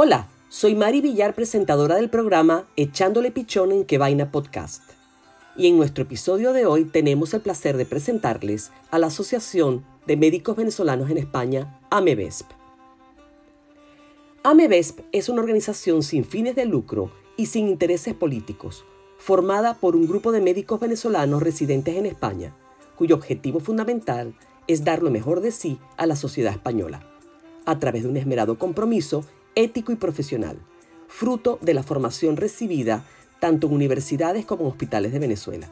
Hola, soy Mari Villar, presentadora del programa Echándole Pichón en Que Vaina Podcast. Y en nuestro episodio de hoy tenemos el placer de presentarles a la Asociación de Médicos Venezolanos en España, AMEVESP. AMEVESP es una organización sin fines de lucro y sin intereses políticos, formada por un grupo de médicos venezolanos residentes en España, cuyo objetivo fundamental es dar lo mejor de sí a la sociedad española, a través de un esmerado compromiso ético y profesional, fruto de la formación recibida tanto en universidades como en hospitales de Venezuela,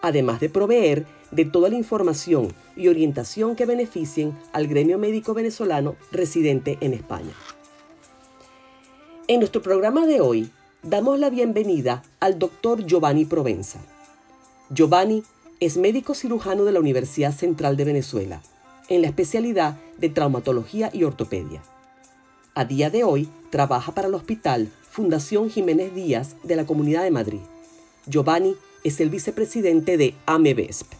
además de proveer de toda la información y orientación que beneficien al gremio médico venezolano residente en España. En nuestro programa de hoy damos la bienvenida al doctor Giovanni Provenza. Giovanni es médico cirujano de la Universidad Central de Venezuela, en la especialidad de traumatología y ortopedia. A día de hoy trabaja para el Hospital Fundación Jiménez Díaz de la Comunidad de Madrid. Giovanni es el vicepresidente de AMEVESP.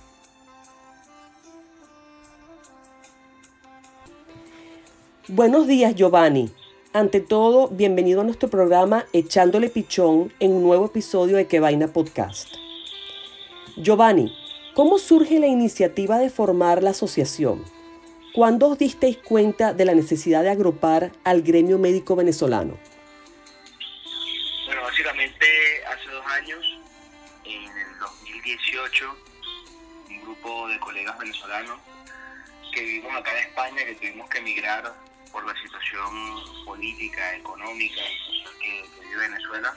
Buenos días, Giovanni. Ante todo, bienvenido a nuestro programa Echándole Pichón en un nuevo episodio de Que Vaina Podcast. Giovanni, ¿cómo surge la iniciativa de formar la asociación? ¿Cuándo os disteis cuenta de la necesidad de agrupar al gremio médico venezolano? Bueno, básicamente hace dos años, en el 2018, un grupo de colegas venezolanos que vivimos acá en España, que tuvimos que emigrar por la situación política, económica social que, vive Venezuela,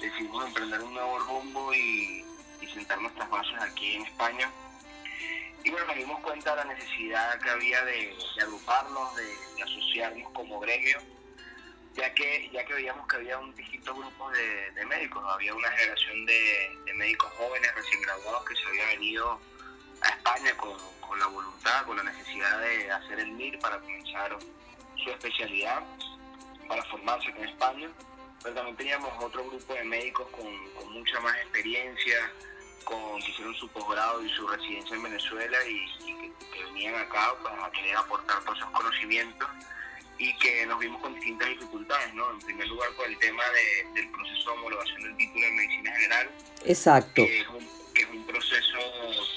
decidimos emprender un nuevo rumbo y, sentar nuestras bases aquí en España. Y bueno, nos dimos cuenta de la necesidad que había de, agruparnos, de, asociarnos como gremio, ya que, ya que veíamos que había un distintos grupos de, médicos, había una generación de, médicos jóvenes recién graduados que se había venido a España con, con la voluntad, con la necesidad de hacer el MIR para comenzar su especialidad para formarse en España, pero también teníamos otro grupo de médicos con, mucha más experiencia, con, que hicieron su posgrado y su residencia en Venezuela y, que, venían acá para querer aportar todos esos conocimientos y que nos vimos con distintas dificultades, ¿no? En primer lugar, por el tema del proceso de homologación del título de medicina general. Exacto. Que es un, que es un proceso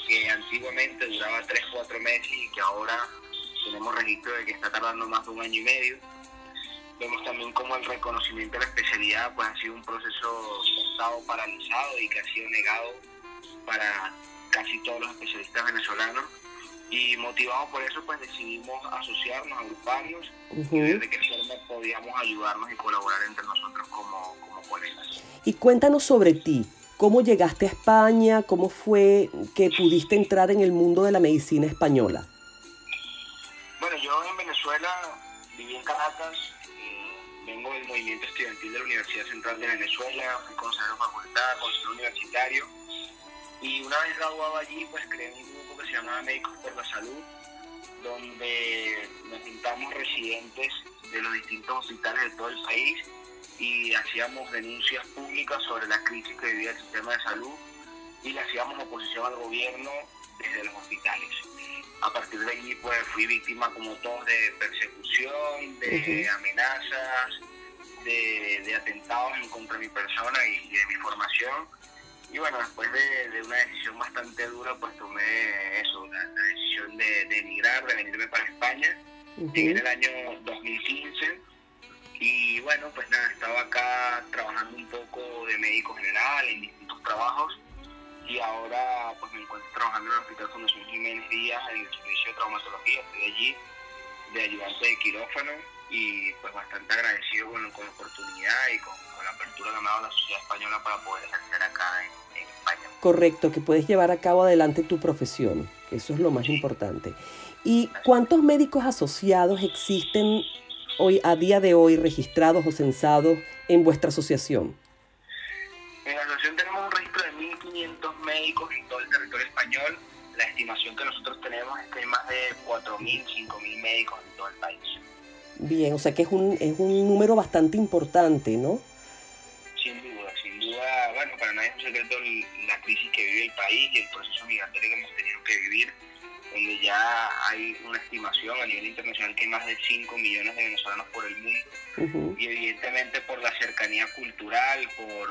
que antiguamente duraba 3, 4 meses y que ahora tenemos registro de que está tardando más de un año y medio. Vemos también como el reconocimiento de la especialidad pues, ha sido un proceso estado paralizado y que ha sido negado para casi todos los especialistas venezolanos. Y motivados por eso, pues decidimos asociarnos, agruparnos y ver de qué forma podíamos ayudarnos y colaborar entre nosotros como, como colegas. Y cuéntanos sobre ti. ¿Cómo llegaste a España? ¿Cómo fue que pudiste entrar en el mundo de la medicina española? yo en Venezuela viví en Caracas, eh, vengo del movimiento estudiantil de la Universidad Central de Venezuela, fui consejero de facultad, consejero universitario, y una vez graduado allí, pues creé un grupo que se llamaba Médicos por la Salud, donde nos juntamos residentes de los distintos hospitales de todo el país y hacíamos denuncias públicas sobre la crisis que vivía el sistema de salud y le hacíamos oposición al gobierno desde los hospitales a partir de allí pues fui víctima como todos de persecución, de amenazas, de, atentados en contra de mi persona y, de mi formación. Y bueno, después de, una decisión bastante dura, pues tomé eso, la, decisión de, emigrar, de venirme para España. en el año 2015 y bueno, pues nada, estaba acá trabajando un poco de médico general en distintos trabajos. Y ahora pues me encuentro trabajando en el Hospital Fundación Jiménez Díaz en el servicio de traumatología, estoy allí de ayudante de quirófano. Y pues bastante agradecido con, con la oportunidad y con, la apertura que me ha dado la sociedad española para poder ejercer acá en, Correcto, que puedes llevar a cabo adelante tu profesión, que eso es lo más importante. ¿Y cuántos médicos asociados existen hoy a día de hoy registrados o censados en vuestra asociación? En la asociación tenemos un registro de 1.500 médicos en todo el territorio español. La estimación que nosotros tenemos es que hay más de 4.000, 5.000 médicos en todo el país. Bien, o sea que es un, es un número bastante importante, ¿no? Sin duda, sin duda. Bueno, para nadie es un secreto la crisis que vive el país y el proceso migratorio que hemos tenido que vivir. donde ya hay una estimación a nivel internacional que hay más de 5 millones de venezolanos por el mundo. Y evidentemente por la cercanía cultural, por,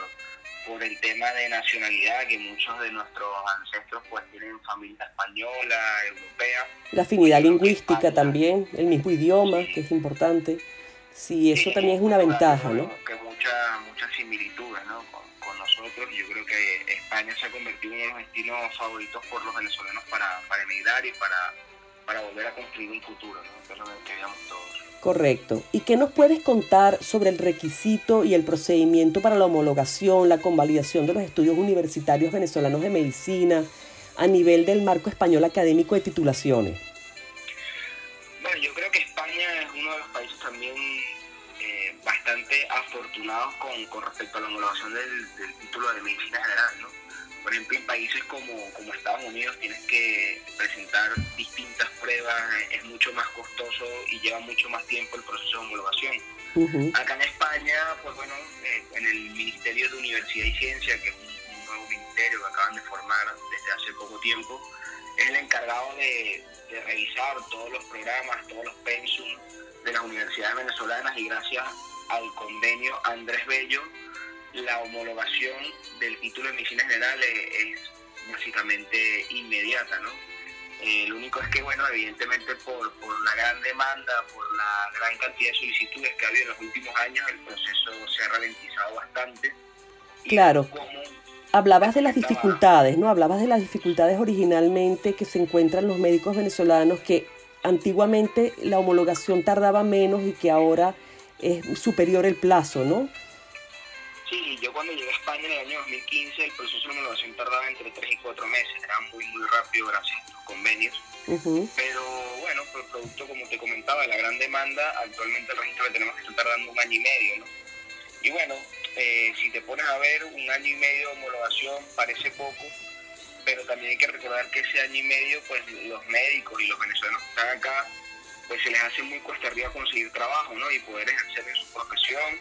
por el tema de nacionalidad, que muchos de nuestros ancestros pues tienen familia española, europea. La afinidad lingüística también, el mismo idioma, que es importante. Sí, eso también es una ventaja, ¿no? Que muchas muchas similitudes, ¿no? Con, nosotros. Yo creo que España se ha convertido en uno de los destinos favoritos por los venezolanos para, para emigrar y para, para volver a construir un futuro, ¿no? Que es lo que queríamos todos. Correcto. ¿Y qué nos puedes contar sobre el requisito y el procedimiento para la homologación, la convalidación de los estudios universitarios venezolanos de medicina a nivel del marco español académico de titulaciones? Eh, afortunados con, con, respecto a la homologación del, del, título de medicina general, ¿no? Por ejemplo, en países como, como Estados Unidos tienes que presentar distintas pruebas, es mucho más costoso y lleva mucho más tiempo el proceso de homologación. Acá en España, pues bueno, eh, en el Ministerio de Universidad y Ciencia, que es un, un nuevo ministerio que acaban de formar desde hace poco tiempo, es el encargado de, de revisar todos los programas, todos los pensum de las universidades venezolanas y gracias al convenio Andrés Bello, la homologación del título de medicina general es, básicamente inmediata, ¿no? Eh, lo único es que, bueno, evidentemente por, por la gran demanda, por la gran cantidad de solicitudes que ha habido en los últimos años, el proceso se ha ralentizado bastante. Claro. Hablabas de las dificultades, ¿no? Hablabas de las dificultades originalmente que se encuentran los médicos venezolanos, que antiguamente la homologación tardaba menos y que ahora es superior el plazo, ¿no? Sí, yo cuando llegué a España en el año 2015, el proceso de homologación tardaba entre 3 y 4 meses, era muy, muy rápido gracias a estos convenios. Pero bueno, por el producto, como te comentaba, de la gran demanda, actualmente el registro que tenemos que estar tardando un año y medio, ¿no? Y bueno, eh, si te pones a ver, un año y medio de homologación parece poco, pero también hay que recordar que ese año y medio, pues los médicos y los venezolanos que están acá, pues se les hace muy cuesta arriba conseguir trabajo, ¿no? Y poder ejercer en su profesión.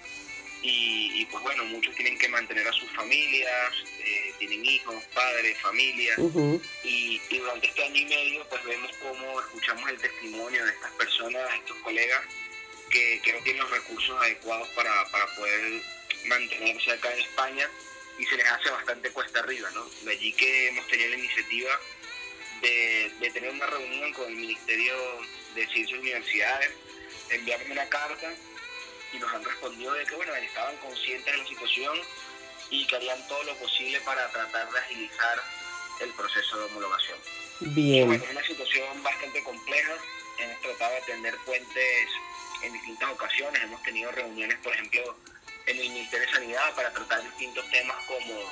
Y, y pues bueno, muchos tienen que mantener a sus familias, eh, tienen hijos, padres, familias. Uh -huh. y, y, durante este año y medio, pues vemos cómo escuchamos el testimonio de estas personas, de estos colegas, que, que no tienen los recursos adecuados para, para poder mantenerse acá en España y se les hace bastante cuesta arriba, ¿no? De allí que hemos tenido la iniciativa de, de tener una reunión con el Ministerio de Ciencias y Universidades, enviamos una carta y nos han respondido de que, bueno, estaban conscientes de la situación y que harían todo lo posible para tratar de agilizar el proceso de homologación. Bien. Bueno, es una situación bastante compleja, hemos tratado de tender puentes en distintas ocasiones, hemos tenido reuniones, por ejemplo, en el Ministerio de Sanidad para tratar distintos temas como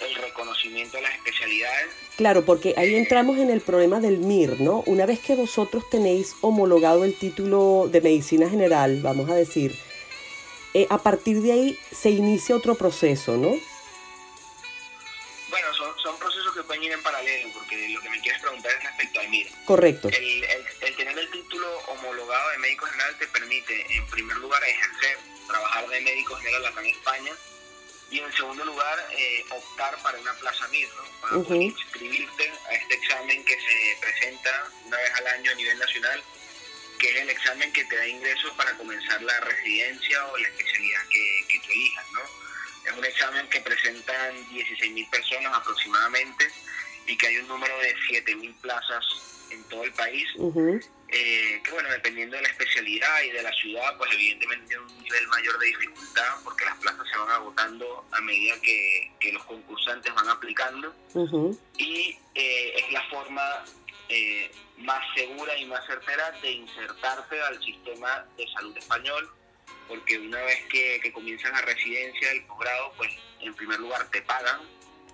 el reconocimiento de las especialidades. Claro, porque ahí entramos en el problema del MIR, ¿no? Una vez que vosotros tenéis homologado el título de medicina general, vamos a decir, eh, a partir de ahí se inicia otro proceso, ¿no? Bueno, son, son procesos que pueden ir en paralelo, porque lo que me quieres preguntar es respecto al MIR. Correcto. El, el, el tener el título homologado de médico general te permite, en primer lugar, ejercer, trabajar de médico general acá en España, y en segundo lugar, eh, optar para una plaza MIR, ¿no? para Uh poder inscribirte a este examen que se presenta una vez al año a nivel nacional, que es el examen que te da ingresos para comenzar la residencia o la especialidad que, que tú elijas. ¿no? Es un examen que presentan 16.000 personas aproximadamente y que hay un número de 7.000 plazas en todo el país. Uh -huh. Eh, que bueno, dependiendo de la especialidad y de la ciudad, pues evidentemente un nivel mayor de dificultad porque las plazas se van agotando a medida que, que los concursantes van aplicando Uh -huh. y eh, es la forma eh, más segura y más certera de insertarte al sistema de salud español porque una vez que, que comienzas la residencia, el posgrado, pues en primer lugar te pagan,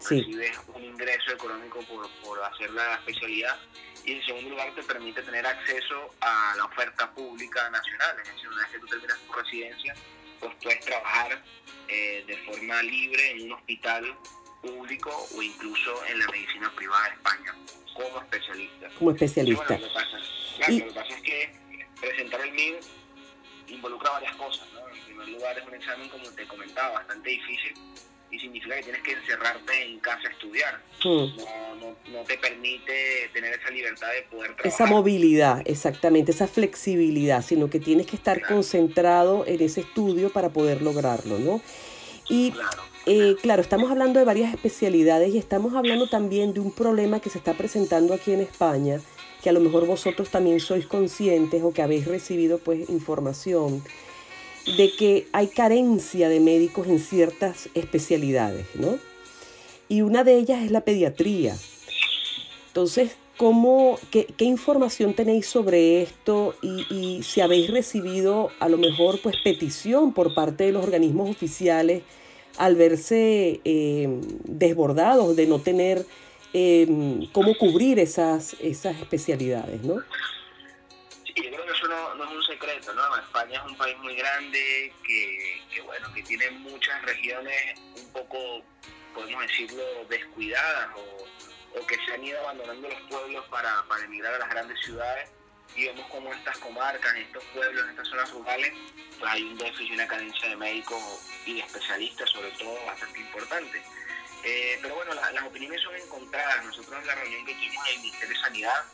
Sí. recibes un ingreso económico por, por hacer la especialidad y en segundo lugar te permite tener acceso a la oferta pública nacional, es decir, una vez que tú terminas tu residencia, pues puedes trabajar eh, de forma libre en un hospital público o incluso en la medicina privada de España como especialista. Como especialista. bueno, lo que pasa, claro, Y- lo que pasa es que presentar el MIR involucra varias cosas, ¿no? En primer lugar es un examen, como te comentaba, bastante difícil y significa que tienes que encerrarte en casa a estudiar. Hmm. No, no, te permite tener esa libertad de poder trabajar. Esa movilidad, exactamente, esa flexibilidad, sino que tienes que estar concentrado en ese estudio para poder lograrlo, ¿no? Y claro. Eh, claro, estamos hablando de varias especialidades y estamos hablando también de un problema que se está presentando aquí en España, que a lo mejor vosotros también sois conscientes o que habéis recibido pues información de que hay carencia de médicos en ciertas especialidades, ¿no? Y una de ellas es la pediatría. Entonces, ¿cómo, qué, información tenéis sobre esto y, y, si habéis recibido a lo mejor pues petición por parte de los organismos oficiales al verse eh, desbordados de no tener eh, cómo cubrir esas, esas especialidades, ¿no? Sí, creo que eso no, es un ¿no? España es un país muy grande que, bueno, que tiene muchas regiones un poco, podemos decirlo, descuidadas o, o que se han ido abandonando los pueblos para, para emigrar a las grandes ciudades y vemos como estas comarcas, estos pueblos, estas zonas rurales, pues hay un déficit y una carencia de médicos y de especialistas, sobre todo, bastante importante. Eh, pero bueno, las opiniones son encontradas. Nosotros en la reunión que tuvimos en el Ministerio de Sanidad,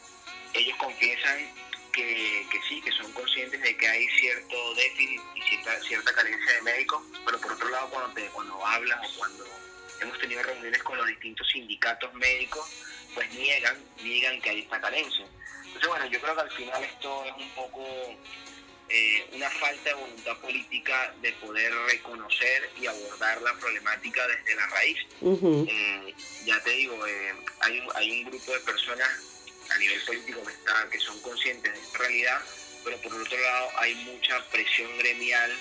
ellos confiesan que, que, sí, que son conscientes de que hay cierto déficit y cierta, cierta carencia de médicos, pero por otro lado, cuando, te, cuando hablas o cuando hemos tenido reuniones con los distintos sindicatos médicos, pues niegan, niegan que hay esta carencia. Entonces, bueno, yo creo que al final esto es un poco eh, una falta de voluntad política de poder reconocer y abordar la problemática desde la raíz. Eh, ya te digo, eh, hay, un, hay un grupo de personas a nivel político que, está, que son conscientes de esta realidad, pero por otro lado hay mucha presión gremial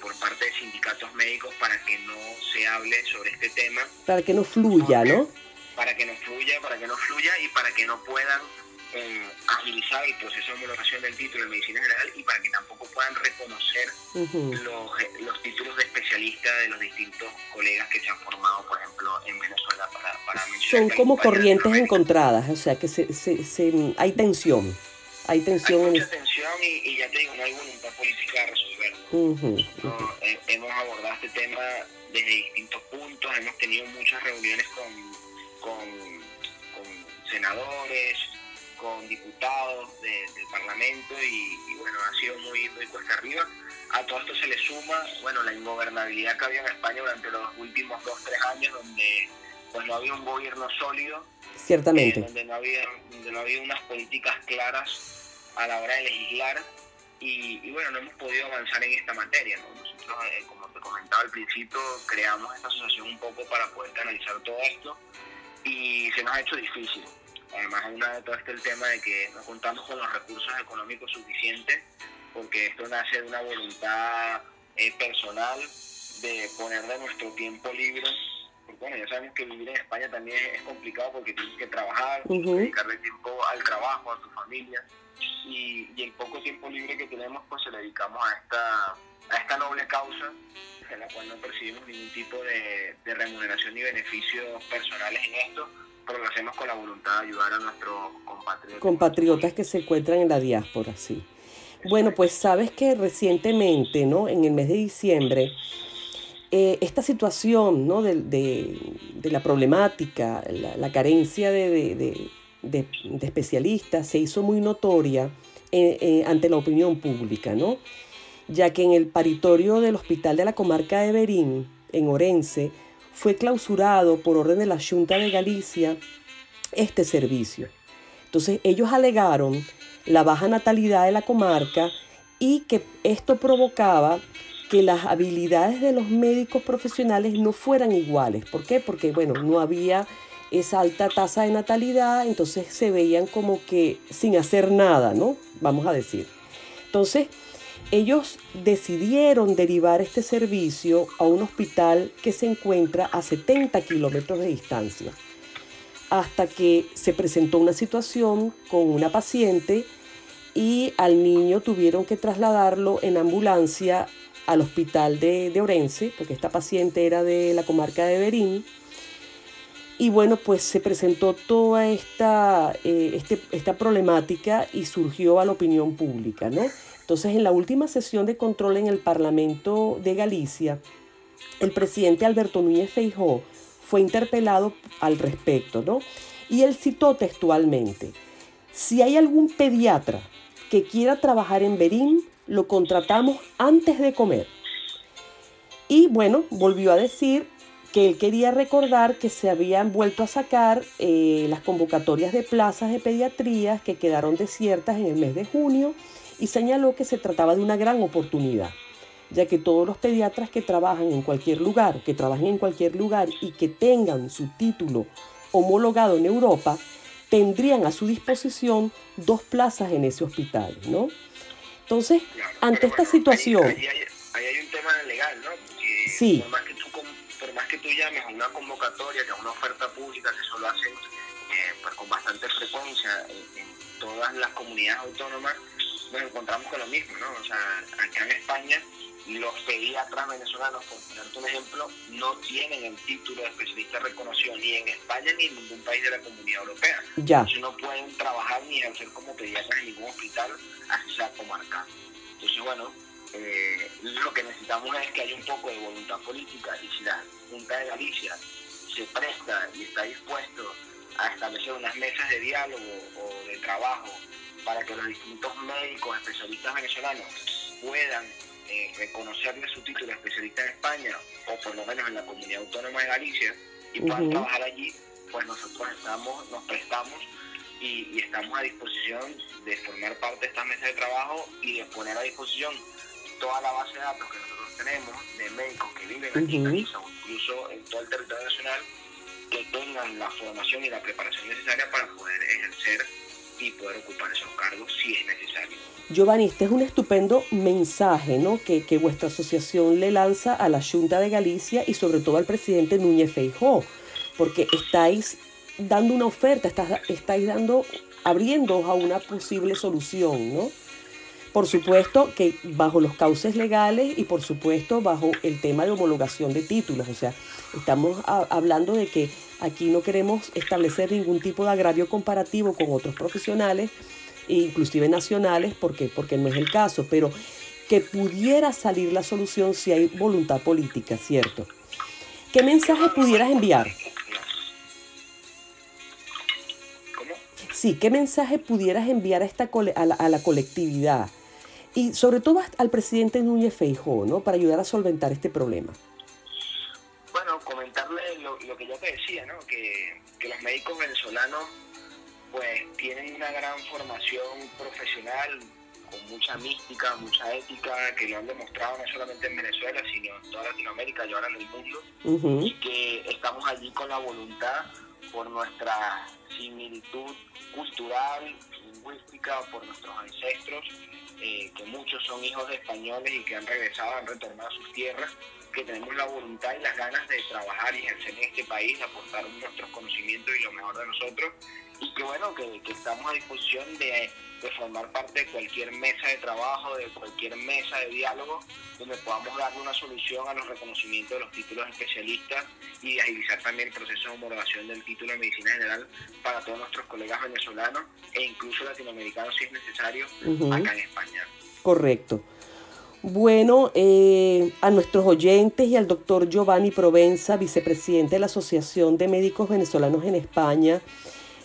por parte de sindicatos médicos para que no se hable sobre este tema. Para que no fluya, ¿no? Para que no fluya, para que no fluya y para que no puedan eh, agilizar el proceso de homologación del título de medicina general y para que tampoco puedan reconocer los, eh, los, títulos de especialista de los distintos colegas que se han formado, por ejemplo, en Venezuela para, para Son como corrientes encontradas, o sea que se, se, se, hay tensión. Hay tensión. Hay mucha tensión y, ya te digo, no hay voluntad política de resolverlo. Eh, hemos abordado este tema desde distintos puntos, hemos tenido muchas reuniones con, con, con senadores, con diputados del Parlamento y, bueno, ha sido muy, muy cuesta arriba. A todo esto se le suma, bueno, la ingobernabilidad que había en España durante los últimos dos, tres años, donde pues no había un gobierno sólido. Ciertamente. Eh, donde, no había, donde no había unas políticas claras a la hora de legislar y, bueno, no hemos podido avanzar en esta materia. Nosotros, eh, como te comentaba al principio, creamos esta asociación un poco para poder canalizar todo esto y se nos ha hecho difícil. Además, una de todo este el tema de que no contamos con los recursos económicos suficientes, porque esto nace de una voluntad eh, personal de poner de nuestro tiempo libre. Porque, bueno, ya sabemos que vivir en España también es complicado porque tienes que trabajar, dedicarle tiempo al trabajo, a tu familia. Y, y, el poco tiempo libre que tenemos, pues se le dedicamos a esta, a esta noble causa en la cual no percibimos ningún tipo de, de remuneración ni beneficios personales en esto, pero lo hacemos con la voluntad de ayudar a nuestros compatriotas. Compatriotas que se encuentran en la diáspora, sí. Bueno, pues sabes que recientemente, ¿no? En el mes de diciembre, eh, esta situación, ¿no? De, de, la problemática, la, carencia de, de, especialistas se hizo muy notoria eh, eh, ante la opinión pública, ¿no? Ya que en el paritorio del Hospital de la Comarca de Berín, en Orense, fue clausurado por orden de la Junta de Galicia este servicio. Entonces ellos alegaron la baja natalidad de la comarca y que esto provocaba que las habilidades de los médicos profesionales no fueran iguales. ¿Por qué? Porque, bueno, no había esa alta tasa de natalidad, entonces se veían como que sin hacer nada, ¿no? Vamos a decir. Entonces, ellos decidieron derivar este servicio a un hospital que se encuentra a 70 kilómetros de distancia, hasta que se presentó una situación con una paciente y al niño tuvieron que trasladarlo en ambulancia al hospital de, Orense, porque esta paciente era de la comarca de Berín. Y bueno, pues se presentó toda esta, eh, este, esta problemática y surgió a la opinión pública, ¿no? Entonces, en la última sesión de control en el Parlamento de Galicia, el presidente Alberto Núñez Feijó fue interpelado al respecto, ¿no? Y él citó textualmente, si hay algún pediatra que quiera trabajar en Berín, lo contratamos antes de comer. Y bueno, volvió a decir que él quería recordar que se habían vuelto a sacar eh, las convocatorias de plazas de pediatría que quedaron desiertas en el mes de junio y señaló que se trataba de una gran oportunidad, ya que todos los pediatras que trabajan en cualquier lugar, que trabajen en cualquier lugar y que tengan su título homologado en Europa, tendrían a su disposición dos plazas en ese hospital, ¿no? Entonces, ante esta situación... Ahí, hay, un tema legal, ¿no? sí que tú llames a una convocatoria, que es una oferta pública, que eso lo hacen eh, pues con bastante frecuencia en, todas las comunidades autónomas, nos encontramos con lo mismo, ¿no? O sea, acá en España los pediatras venezolanos, por ponerte un ejemplo, no tienen el título de especialista reconocido ni en España ni en ningún país de la comunidad europea. Ya. no pueden trabajar ni ejercer como pediatras en ningún hospital, así sea comarcal. Entonces, bueno, eh, lo que necesitamos es que haya un poco de voluntad política y si la Junta de Galicia se presta y está dispuesto a establecer unas mesas de diálogo o de trabajo para que los distintos médicos especialistas venezolanos puedan eh, reconocerle su título de especialista en España o por lo menos en la comunidad autónoma de Galicia y puedan trabajar allí, pues nosotros estamos, nos prestamos y, y, estamos a disposición de formar parte de esta mesa de trabajo y de poner a disposición toda la base de datos que nosotros tenemos de médicos que viven aquí en Galicia o incluso en todo el territorio nacional que tengan la formación y la preparación necesaria para poder ejercer y poder ocupar esos cargos si es necesario. Giovanni, este es un estupendo mensaje ¿no? que, que vuestra asociación le lanza a la Junta de Galicia y sobre todo al presidente Núñez Feijó, porque estáis dando una oferta, estáis dando, abriendo a una posible solución, ¿no? Por supuesto que bajo los cauces legales y por supuesto bajo el tema de homologación de títulos. O sea, estamos hablando de que aquí no queremos establecer ningún tipo de agravio comparativo con otros profesionales, inclusive nacionales, porque, porque no es el caso, pero que pudiera salir la solución si hay voluntad política, ¿cierto? ¿Qué mensaje pudieras enviar? Sí, ¿qué mensaje pudieras enviar a, esta, a, la, a la colectividad? Y sobre todo al presidente Núñez Feijó, ¿no? Para ayudar a solventar este problema. Bueno, comentarle lo, que yo te decía, ¿no? Que, los médicos venezolanos pues tienen una gran formación profesional, con mucha mística, mucha ética, que lo han demostrado no solamente en Venezuela, sino en toda Latinoamérica y ahora en el mundo, y que estamos allí con la voluntad por nuestra similitud cultural, lingüística, por nuestros ancestros, eh, que muchos son hijos de españoles y que han regresado, han retornado a sus tierras, que tenemos la voluntad y las ganas de trabajar y ejercer en este país, aportar nuestros conocimientos y lo mejor de nosotros, y que bueno, que, que estamos a disposición de de formar parte de cualquier mesa de trabajo, de cualquier mesa de diálogo, donde podamos darle una solución a los reconocimientos de los títulos especialistas y agilizar también el proceso de homologación del título de medicina general para todos nuestros colegas venezolanos e incluso latinoamericanos si es necesario acá en España. Correcto. Bueno, eh, a nuestros oyentes y al doctor Giovanni Provenza, vicepresidente de la Asociación de Médicos Venezolanos en España,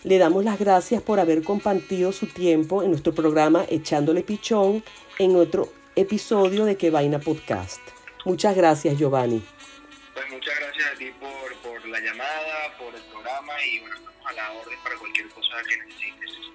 le damos las gracias por haber compartido su tiempo en nuestro programa Echándole Pichón en otro episodio de Que Vaina Podcast. Muchas gracias, Giovanni. Pues muchas gracias a ti por, por la llamada, por el programa y bueno, estamos a la orden para cualquier cosa que necesites.